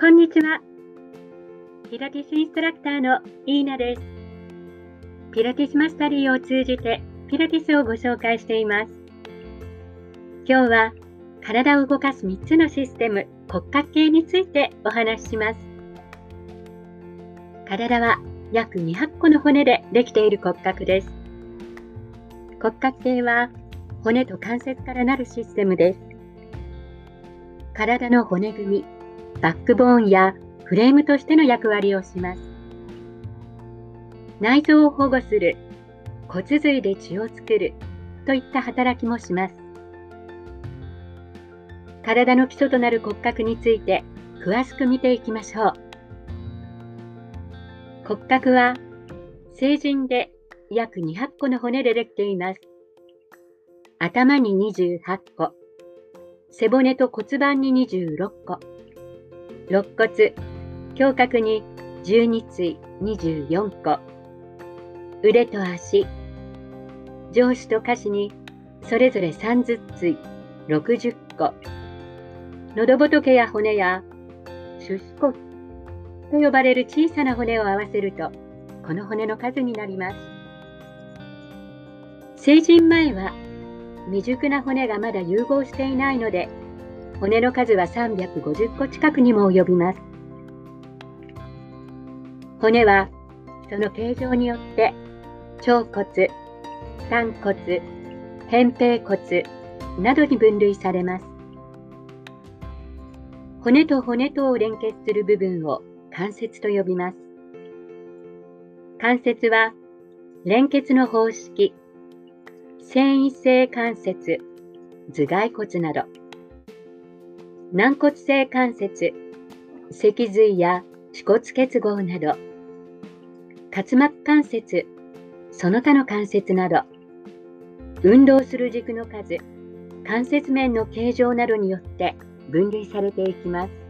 こんにちは。ピラティスインストラクターのイーナです。ピラティスマスタリーを通じてピラティスをご紹介しています。今日は体を動かす3つのシステム骨格系についてお話しします。体は約200個の骨でできている骨格です。骨格系は骨と関節からなるシステムです。体の骨組み、バックボーンやフレームとしての役割をします。内臓を保護する、骨髄で血を作るといった働きもします。体の基礎となる骨格について詳しく見ていきましょう。骨格は成人で約200個の骨でできています。頭に28個、背骨と骨盤に26個、肋骨、胸郭に12対24個、腕と足、上肢と下肢にそれぞれ30対60個、喉仏や骨や主子。骨と呼ばれる小さな骨を合わせると、この骨の数になります。成人前は未熟な骨がまだ融合していないので、骨の数は350個近くにも及びます。骨はその形状によって腸骨、胆骨、扁平骨などに分類されます。骨と骨とを連結する部分を関節と呼びます。関節は連結の方式、繊維性関節、頭蓋骨など、軟骨性関節、脊髄や恥骨結合など、滑膜関節、その他の関節など、運動する軸の数、関節面の形状などによって分類されていきます。